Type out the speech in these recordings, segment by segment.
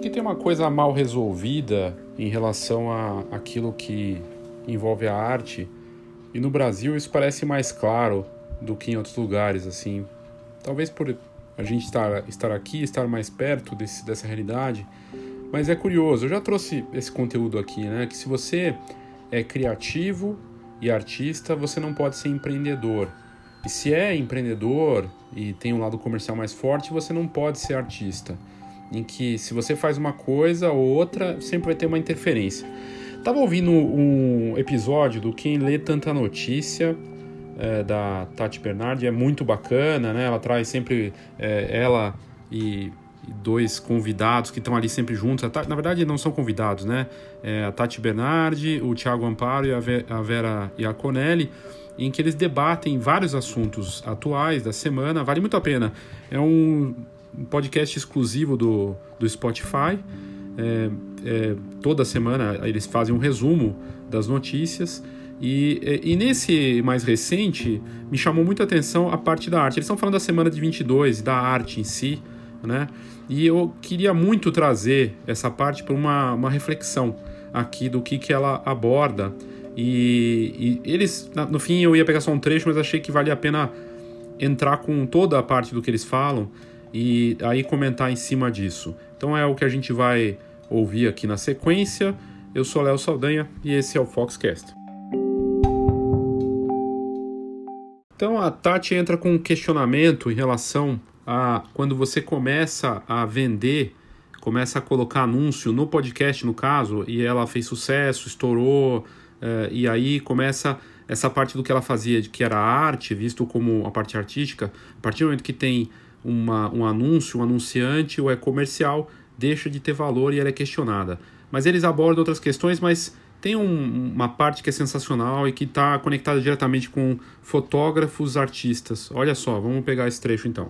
Que tem uma coisa mal resolvida em relação a aquilo que envolve a arte. E no Brasil isso parece mais claro do que em outros lugares, assim. Talvez por a gente estar, estar aqui, estar mais perto desse, dessa realidade. Mas é curioso, eu já trouxe esse conteúdo aqui, né? Que se você é criativo e artista, você não pode ser empreendedor. E se é empreendedor e tem um lado comercial mais forte, você não pode ser artista. Em que se você faz uma coisa ou outra, sempre vai ter uma interferência. Tava ouvindo um episódio do Quem Lê Tanta Notícia, é, da Tati Bernardi, é muito bacana, né? Ela traz sempre é, ela e, e, dois convidados que estão ali sempre juntos. Tati, na verdade, não são convidados, né? É a Tati Bernardi, o Thiago Amparo e a, a Vera Iaconelli em que eles debatem vários assuntos atuais da semana. Vale muito a pena. É um podcast exclusivo do, do Spotify. É, é, toda semana eles fazem um resumo das notícias. E, e, nesse mais recente, me chamou muita atenção a parte da arte. Eles estão falando da semana de 22, da arte em si, né? E eu queria muito trazer essa parte para uma, uma reflexão aqui do que, que ela aborda e, e, eles, no fim, eu ia pegar só um trecho, mas achei que valia a pena entrar com toda a parte do que eles falam e aí comentar em cima disso. Então é o que a gente vai ouvir aqui na sequência. Eu sou Léo Saldanha e esse é o Foxcast. Então a Tati entra com um questionamento em relação a quando você começa a vender, começa a colocar anúncio no podcast, no caso, e ela fez sucesso, estourou, Uh, e aí começa essa parte do que ela fazia, que era arte, visto como a parte artística. A partir do momento que tem uma, um anúncio, um anunciante ou é comercial, deixa de ter valor e ela é questionada. Mas eles abordam outras questões, mas tem um, uma parte que é sensacional e que está conectada diretamente com fotógrafos, artistas. Olha só, vamos pegar esse trecho então.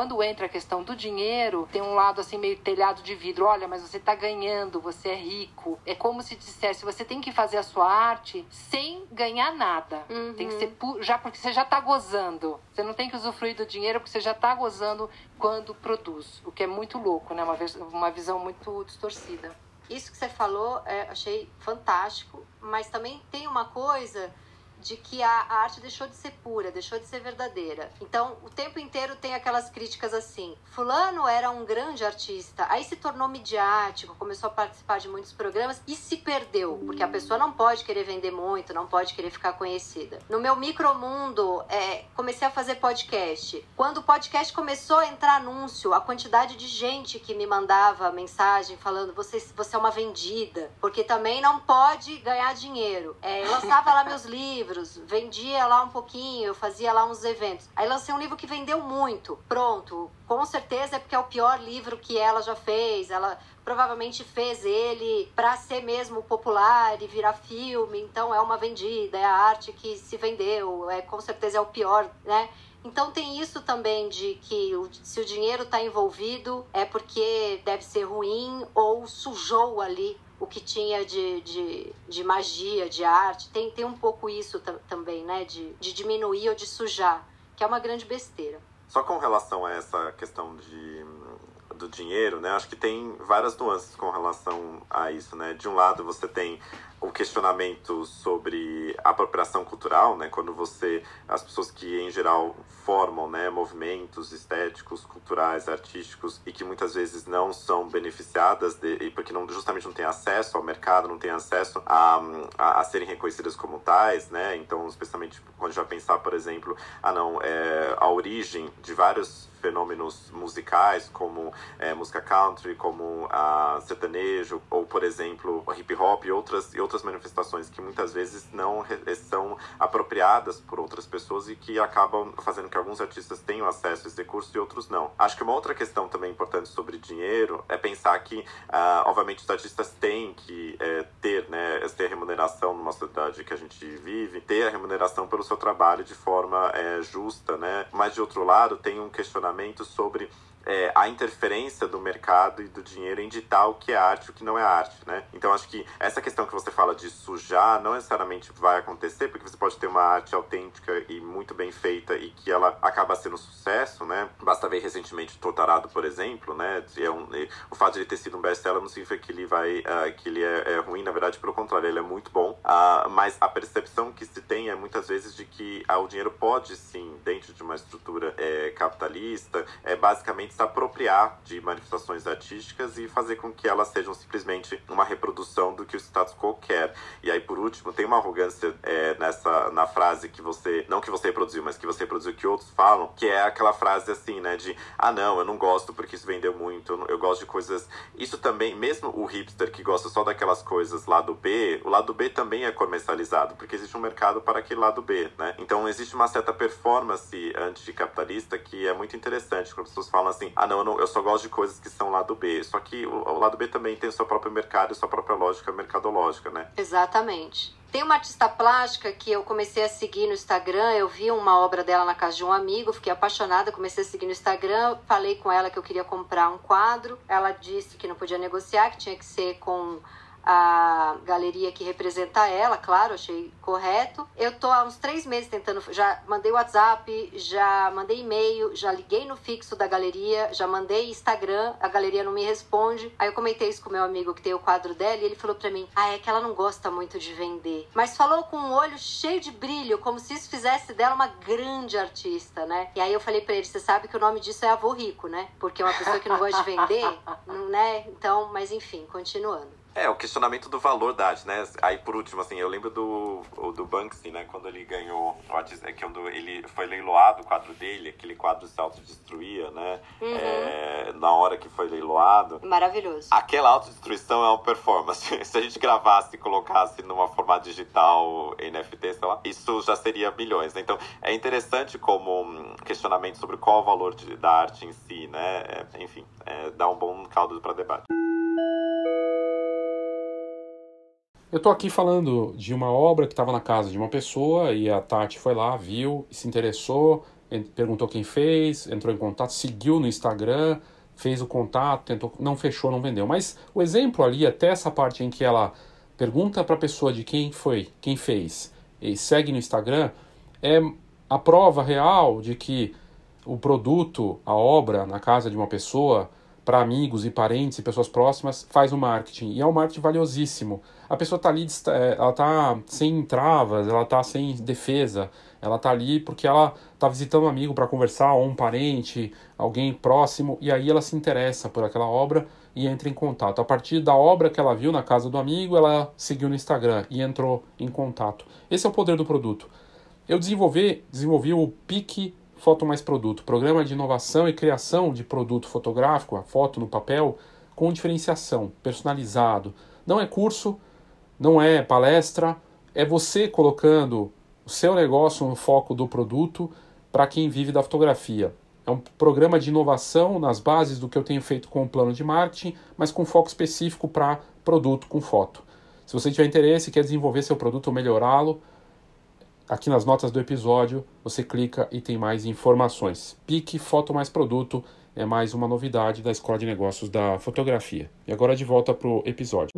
Quando entra a questão do dinheiro, tem um lado assim meio telhado de vidro. Olha, mas você está ganhando, você é rico. É como se dissesse, você tem que fazer a sua arte sem ganhar nada. Uhum. Tem que ser já porque você já está gozando. Você não tem que usufruir do dinheiro porque você já está gozando quando produz. O que é muito louco, né? Uma, uma visão muito distorcida. Isso que você falou, é, achei fantástico, mas também tem uma coisa de que a, arte deixou de ser pura, deixou de ser verdadeira. Então, o tempo inteiro tem aquelas críticas assim: Fulano era um grande artista, aí se tornou midiático, começou a participar de muitos programas e se perdeu, porque a pessoa não pode querer vender muito, não pode querer ficar conhecida. No meu micromundo, é, comecei a fazer podcast. Quando o podcast começou a entrar anúncio, a quantidade de gente que me mandava mensagem falando: você, você é uma vendida, porque também não pode ganhar dinheiro. É, eu lançava lá meus livros livros, vendia lá um pouquinho, eu fazia lá uns eventos. Aí lancei um livro que vendeu muito. Pronto, com certeza é porque é o pior livro que ela já fez. Ela provavelmente fez ele para ser mesmo popular e virar filme, então é uma vendida, é a arte que se vendeu, é com certeza é o pior, né? Então tem isso também de que se o dinheiro está envolvido é porque deve ser ruim ou sujou ali o que tinha de, de, de magia, de arte. Tem, tem um pouco isso também, né? De, de diminuir ou de sujar, que é uma grande besteira. Só com relação a essa questão de, do dinheiro, né? Acho que tem várias nuances com relação a isso, né? De um lado você tem o questionamento sobre apropriação cultural, né? Quando você as pessoas que em geral formam, né, movimentos estéticos, culturais, artísticos e que muitas vezes não são beneficiadas de, porque não justamente não têm acesso ao mercado, não têm acesso a, a, a serem reconhecidas como tais, né? Então, especialmente quando a gente vai pensar, por exemplo, ah não, é, a origem de vários fenômenos musicais como é, música country, como a sertanejo ou por exemplo hip hop e outras e outras manifestações que muitas vezes não são apropriadas por outras pessoas e que acabam fazendo que alguns artistas tenham acesso a esse recurso e outros não. Acho que uma outra questão também importante sobre dinheiro é pensar que, uh, obviamente, os artistas têm que é, ter, né, ter remuneração numa sociedade que a gente vive, ter a remuneração pelo seu trabalho de forma é, justa, né? Mas de outro lado, tem um questionamento sobre é, a interferência do mercado e do dinheiro em ditar o que é arte e o que não é arte, né? Então acho que essa questão que você fala de sujar não necessariamente vai acontecer, porque você pode ter uma arte autêntica e muito bem feita e que ela acaba sendo sucesso, né? Basta ver recentemente o Totarado, por exemplo, né? É um, o fato de ele ter sido um best-seller não significa que ele vai uh, que ele é, é, ruim, na verdade, pelo contrário, ele é muito bom. Uh, mas a percepção que se tem é muitas vezes de que uh, o dinheiro pode sim, dentro de uma estrutura é, capitalista, é basicamente apropriar de manifestações artísticas e fazer com que elas sejam simplesmente uma reprodução do que o status quo quer. E aí, por último, tem uma arrogância é, nessa na frase que você, não que você reproduziu, mas que você reproduziu que outros falam, que é aquela frase assim, né, de ah não, eu não gosto porque isso vendeu muito, eu, eu gosto de coisas. Isso também, mesmo o hipster que gosta só daquelas coisas lá do B, o lado B também é comercializado, porque existe um mercado para aquele lado B, né? Então existe uma certa performance anticapitalista que é muito interessante, quando as pessoas falam assim, ah não, eu, só gosto de coisas que são lado B. Só que o, o lado B também tem o seu próprio mercado e sua própria lógica mercadológica, né? Exatamente. Tem uma artista plástica que eu comecei a seguir no Instagram. Eu vi uma obra dela na casa de um amigo, fiquei apaixonada, comecei a seguir no Instagram. Falei com ela que eu queria comprar um quadro. Ela disse que não podia negociar, que tinha que ser com a galeria que representa ela, claro, achei correto. Eu tô há uns três meses tentando, já mandei WhatsApp, já mandei e-mail, já liguei no fixo da galeria, já mandei Instagram, a galeria não me responde. Aí eu comentei isso com meu amigo que tem o quadro dela e ele falou para mim: "Ah, é que ela não gosta muito de vender". Mas falou com um olho cheio de brilho, como se isso fizesse dela uma grande artista, né? E aí eu falei para ele: "Você sabe que o nome disso é avô rico, né? Porque uma pessoa que não gosta de vender, né? Então, mas enfim, continuando. É, o questionamento do valor da arte, né? Aí, por último, assim, eu lembro do, do Banksy, né? Quando ele ganhou, é quando ele foi leiloado o quadro dele, aquele quadro se autodestruía, né? Uhum. É, na hora que foi leiloado. Maravilhoso. Aquela autodestruição é uma performance. Se a gente gravasse e colocasse numa formato digital, NFT, sei lá, isso já seria milhões, né? Então, é interessante como um questionamento sobre qual é o valor de, da arte em si, né? É, enfim, é, dá um bom caldo para debate. Eu estou aqui falando de uma obra que estava na casa de uma pessoa e a Tati foi lá, viu, se interessou, perguntou quem fez, entrou em contato, seguiu no Instagram, fez o contato, tentou, não fechou, não vendeu. Mas o exemplo ali, até essa parte em que ela pergunta para a pessoa de quem foi, quem fez, e segue no Instagram, é a prova real de que o produto, a obra na casa de uma pessoa, para amigos e parentes e pessoas próximas, faz o marketing. E é um marketing valiosíssimo. A pessoa está ali, é, ela está sem travas, ela está sem defesa, ela está ali porque ela está visitando um amigo para conversar, ou um parente, alguém próximo, e aí ela se interessa por aquela obra e entra em contato. A partir da obra que ela viu na casa do amigo, ela seguiu no Instagram e entrou em contato. Esse é o poder do produto. Eu desenvolvi, desenvolvi o Pique Foto Mais Produto, programa de inovação e criação de produto fotográfico, a foto no papel, com diferenciação, personalizado. Não é curso, não é palestra, é você colocando o seu negócio no foco do produto para quem vive da fotografia. É um programa de inovação nas bases do que eu tenho feito com o plano de marketing, mas com foco específico para produto com foto. Se você tiver interesse e quer desenvolver seu produto ou melhorá-lo, Aqui nas notas do episódio você clica e tem mais informações. Pique Foto Mais Produto é mais uma novidade da Escola de Negócios da Fotografia. E agora de volta para o episódio.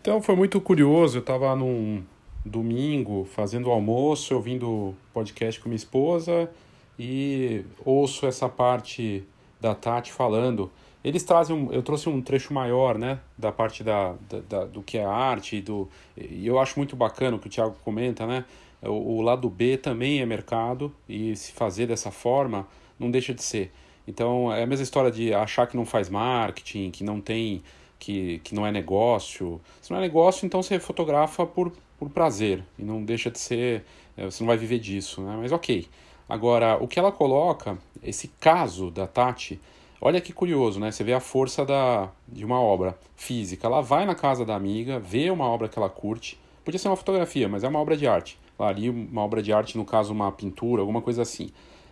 Então foi muito curioso, eu estava num domingo fazendo almoço, ouvindo podcast com minha esposa e ouço essa parte da Tati falando eles trazem um, eu trouxe um trecho maior né da parte da, da, da, do que é arte do e eu acho muito bacana o que o Thiago comenta né o, o, lado B também é mercado e se fazer dessa forma não deixa de ser. Então é a mesma história de achar que não faz marketing que não tem que, que não é negócio. Se não é negócio então você fotografa por, por prazer e não deixa de ser é, você não vai viver disso né mas ok. Agora o que ela coloca esse caso da Tati Olha que curioso, né? Você vê a força da, de uma obra física. Ela vai na casa da amiga, vê uma obra que ela curte. Podia ser uma fotografia, mas é uma obra de arte. Ali, uma obra de arte, no caso, uma pintura, alguma coisa assim.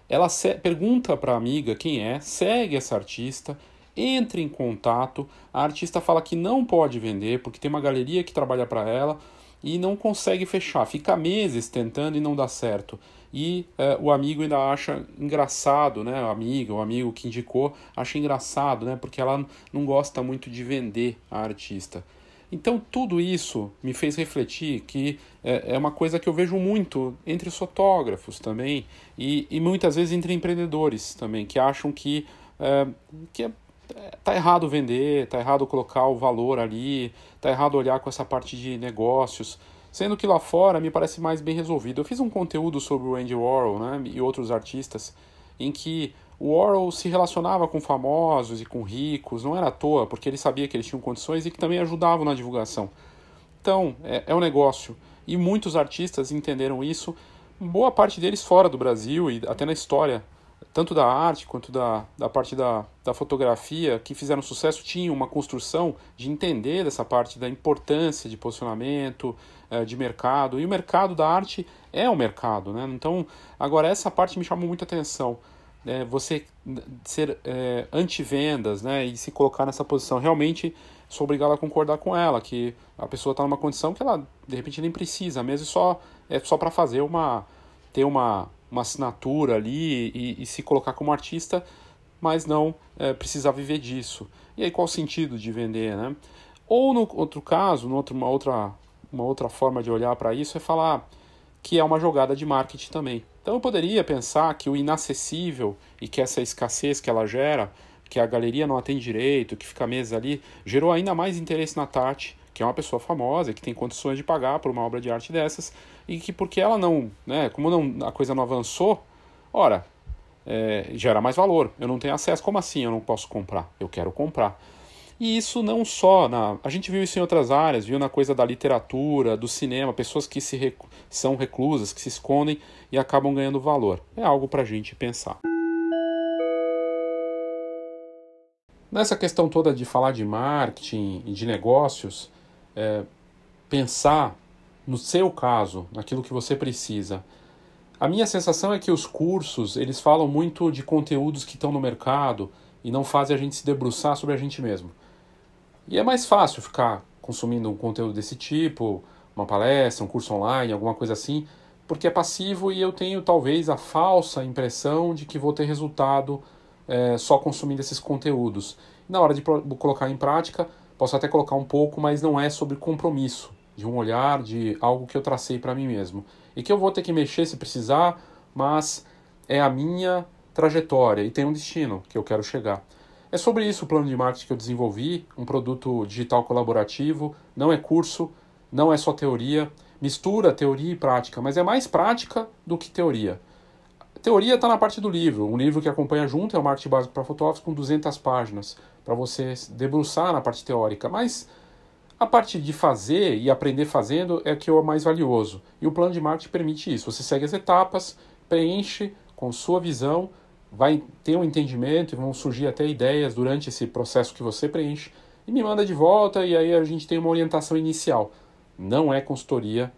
Ela pergunta para a amiga quem é, segue essa artista, entra em contato. A artista fala que não pode vender porque tem uma galeria que trabalha para ela e não consegue fechar, fica meses tentando e não dá certo. E é, o amigo ainda acha engraçado, né? O amigo, o amigo que indicou, acha engraçado, né? Porque ela não gosta muito de vender a artista. Então, tudo isso me fez refletir que é, é uma coisa que eu vejo muito entre os fotógrafos também, e, e muitas vezes entre empreendedores também, que acham que, é, que é, tá errado vender, tá errado colocar o valor ali, tá errado olhar com essa parte de negócios. Sendo que lá fora me parece mais bem resolvido. Eu fiz um conteúdo sobre o Andy Warhol né, e outros artistas em que o Warhol se relacionava com famosos e com ricos, não era à toa, porque ele sabia que eles tinham condições e que também ajudavam na divulgação. Então, é, é um negócio. E muitos artistas entenderam isso, boa parte deles fora do Brasil e até na história, tanto da arte quanto da, da parte da, da fotografia, que fizeram sucesso, tinham uma construção de entender dessa parte da importância de posicionamento, eh, de mercado. E o mercado da arte é o mercado, né? Então, agora essa parte me chamou muita atenção é, você ser é, anti-vendas né, e se colocar nessa posição. Realmente sou obrigado a concordar com ela, que a pessoa está numa condição que ela de repente nem precisa, mesmo só é só para fazer uma ter uma, uma assinatura ali e, e, se colocar como artista, mas não é, precisar viver disso. E aí qual o sentido de vender, né? Ou no outro caso, no outro, uma outra uma outra forma de olhar para isso é falar que é uma jogada de marketing também. Então eu poderia pensar que o inacessível e que essa escassez que ela gera, que a galeria não atende direito, que fica meses ali, gerou ainda mais interesse na Tati, que é uma pessoa famosa, que tem condições de pagar por uma obra de arte dessas, e que porque ela não, né, como não, a coisa não avançou, ora, é, gera mais valor. Eu não tenho acesso. Como assim eu não posso comprar? Eu quero comprar. E isso não só na. A gente viu isso em outras áreas, viu na coisa da literatura, do cinema, pessoas que se rec... são reclusas, que se escondem e acabam ganhando valor. É algo para a gente pensar. Nessa questão toda de falar de marketing e de negócios, é, pensar no seu caso, naquilo que você precisa. A minha sensação é que os cursos, eles falam muito de conteúdos que estão no mercado e não fazem a gente se debruçar sobre a gente mesmo. E é mais fácil ficar consumindo um conteúdo desse tipo, uma palestra, um curso online, alguma coisa assim, porque é passivo e eu tenho talvez a falsa impressão de que vou ter resultado é, só consumindo esses conteúdos. Na hora de colocar em prática, posso até colocar um pouco, mas não é sobre compromisso, de um olhar, de algo que eu tracei para mim mesmo. E que eu vou ter que mexer se precisar, mas é a minha trajetória e tem um destino que eu quero chegar. É sobre isso o plano de marketing que eu desenvolvi, um produto digital colaborativo, não é curso, não é só teoria, mistura teoria e prática, mas é mais prática do que teoria. teoria está na parte do livro, um livro que acompanha junto é o Marketing Básico para Fotógrafos com 200 páginas, para você debruçar na parte teórica, mas a parte de fazer e aprender fazendo é que é o mais valioso. E o plano de marketing permite isso. Você segue as etapas, preenche com sua visão, vai ter um entendimento e vão surgir até ideias durante esse processo que você preenche e me manda de volta e aí a gente tem uma orientação inicial. Não é consultoria.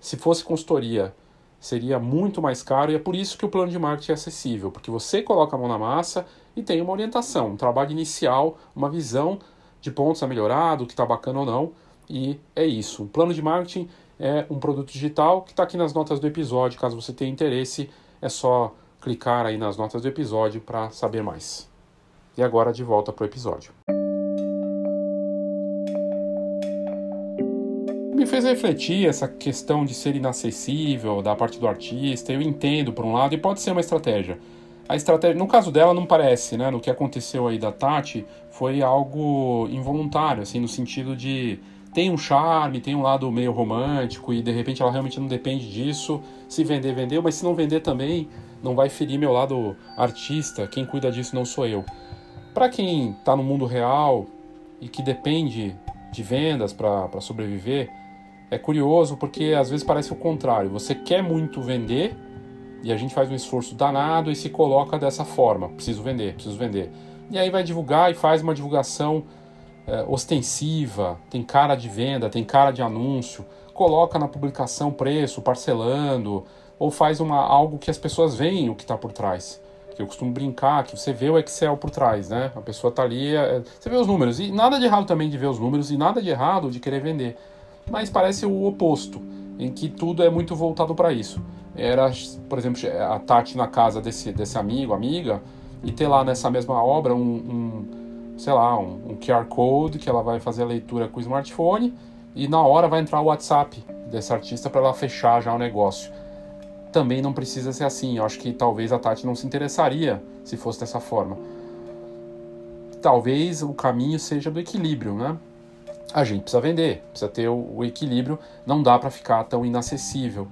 Se fosse consultoria, seria muito mais caro e é por isso que o plano de marketing é acessível, porque você coloca a mão na massa e tem uma orientação, um trabalho inicial, uma visão de pontos a melhorar, do que está bacana ou não, e é isso. O plano de marketing é um produto digital que está aqui nas notas do episódio, caso você tenha interesse, é só clicar aí nas notas do episódio para saber mais. E agora de volta para o episódio. Me fez refletir essa questão de ser inacessível da parte do artista. Eu entendo por um lado e pode ser uma estratégia. A estratégia, no caso dela, não parece, né? No que aconteceu aí da Tati, foi algo involuntário, assim, no sentido de tem um charme, tem um lado meio romântico e de repente ela realmente não depende disso. Se vender, vendeu, mas se não vender também, não vai ferir meu lado artista, quem cuida disso não sou eu. Para quem está no mundo real e que depende de vendas para sobreviver, é curioso porque às vezes parece o contrário. Você quer muito vender e a gente faz um esforço danado e se coloca dessa forma: preciso vender, preciso vender. E aí vai divulgar e faz uma divulgação é, ostensiva, tem cara de venda, tem cara de anúncio, coloca na publicação preço, parcelando, ou faz uma, algo que as pessoas veem o que está por trás. Que eu costumo brincar, que você vê o Excel por trás, né? A pessoa está ali, é, você vê os números. E nada de errado também de ver os números, e nada de errado de querer vender. mas parece o oposto, em que tudo é muito voltado para isso. Era, por exemplo, a Tati na casa desse, desse amigo, amiga, e ter lá nessa mesma obra um, um sei lá, um, um, QR Code que ela vai fazer a leitura com o smartphone e na hora vai entrar o WhatsApp desse artista para ela fechar já o negócio. Também não precisa ser assim. Eu acho que talvez a Tati não se interessaria se fosse dessa forma. Talvez o caminho seja do equilíbrio, né? A gente precisa vender, precisa ter o, o equilíbrio, não dá para ficar tão inacessível.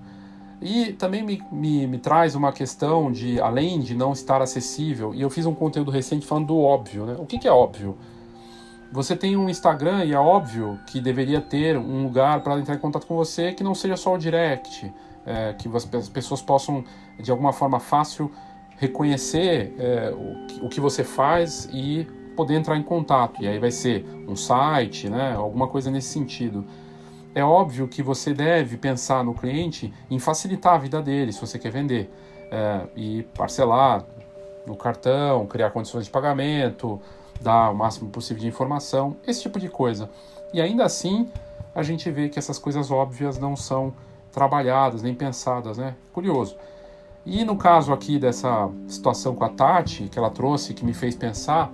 E também me, me, me, traz uma questão de, além de não estar acessível, e eu fiz um conteúdo recente falando do óbvio, né? O que, que é óbvio? Você tem um Instagram e é óbvio que deveria ter um lugar para entrar em contato com você que não seja só o direct, é, que as pessoas possam, de alguma forma fácil, reconhecer é, o, o que você faz e poder entrar em contato. E aí vai ser um site, né? Alguma coisa nesse sentido é óbvio que você deve pensar no cliente em facilitar a vida dele, se você quer vender, é, e parcelar no cartão, criar condições de pagamento, dar o máximo possível de informação, esse tipo de coisa. E ainda assim, a gente vê que essas coisas óbvias não são trabalhadas nem pensadas, né? Curioso. E no caso aqui dessa situação com a Tati, que ela trouxe, que me fez pensar,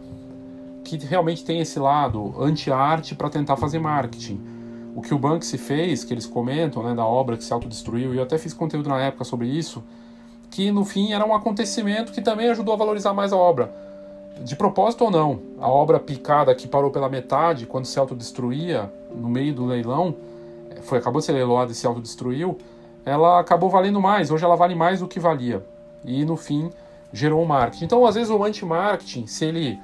que realmente tem esse lado anti-arte para tentar fazer marketing o que o Banksy fez, que eles comentam, né, da obra que se autodestruiu, e eu até fiz conteúdo na época sobre isso, que no fim era um acontecimento que também ajudou a valorizar mais a obra. De propósito ou não, a obra picada que parou pela metade quando se autodestruía no meio do leilão, foi acabou de ser leiloada e se autodestruiu, ela acabou valendo mais. Hoje ela vale mais do que valia. E no fim gerou um marketing. Então, às vezes o anti-marketing, se ele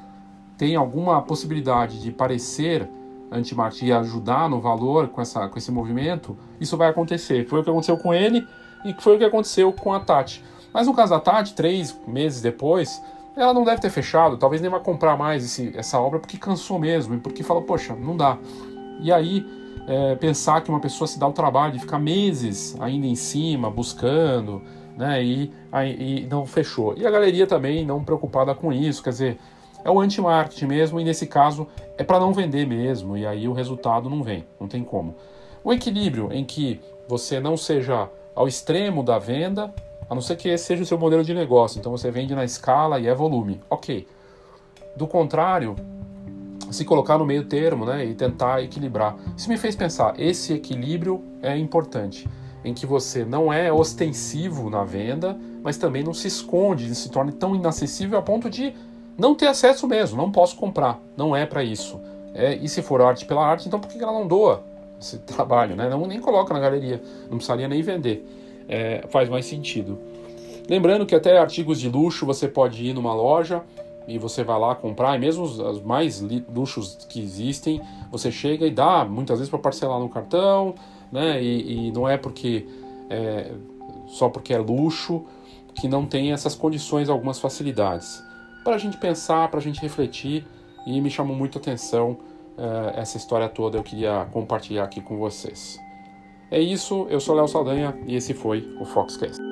tem alguma possibilidade de parecer anti-marketing e ajudar no valor com, essa, com esse movimento, isso vai acontecer. Foi o que aconteceu com ele e foi o que aconteceu com a Tati. Mas no caso da Tati, três meses depois, ela não deve ter fechado, talvez nem vai comprar mais esse, essa obra porque cansou mesmo, e porque falou, poxa, não dá. E aí, é, pensar que uma pessoa se dá o trabalho de ficar meses ainda em cima, buscando, né, e, aí, e não fechou. E a galeria também não preocupada com isso, quer dizer, é o anti-marketing mesmo, e nesse caso é para não vender mesmo, e aí o resultado não vem, não tem como. O equilíbrio em que você não seja ao extremo da venda, a não ser que esse seja o seu modelo de negócio, então você vende na escala e é volume, ok. Do contrário, se colocar no meio termo né, e tentar equilibrar. Isso me fez pensar, esse equilíbrio é importante, em que você não é ostensivo na venda, mas também não se esconde, se torne tão inacessível a ponto de não ter acesso mesmo, não posso comprar, não é para isso. É, e se for arte pela arte, então por que ela não doa esse trabalho, né? Não, nem coloca na galeria, não precisaria nem vender. É, faz mais sentido. Lembrando que até artigos de luxo você pode ir numa loja e você vai lá comprar, e mesmo os, os mais luxos que existem, você chega e dá, muitas vezes para parcelar no cartão, né? E, e não é porque é, só porque é luxo que não tem essas condições, algumas facilidades para a gente pensar, para a gente refletir e me chamou muito a atenção uh, essa história toda. Eu queria compartilhar aqui com vocês. É isso, eu sou Léo Saldanha e esse foi o Foxcast.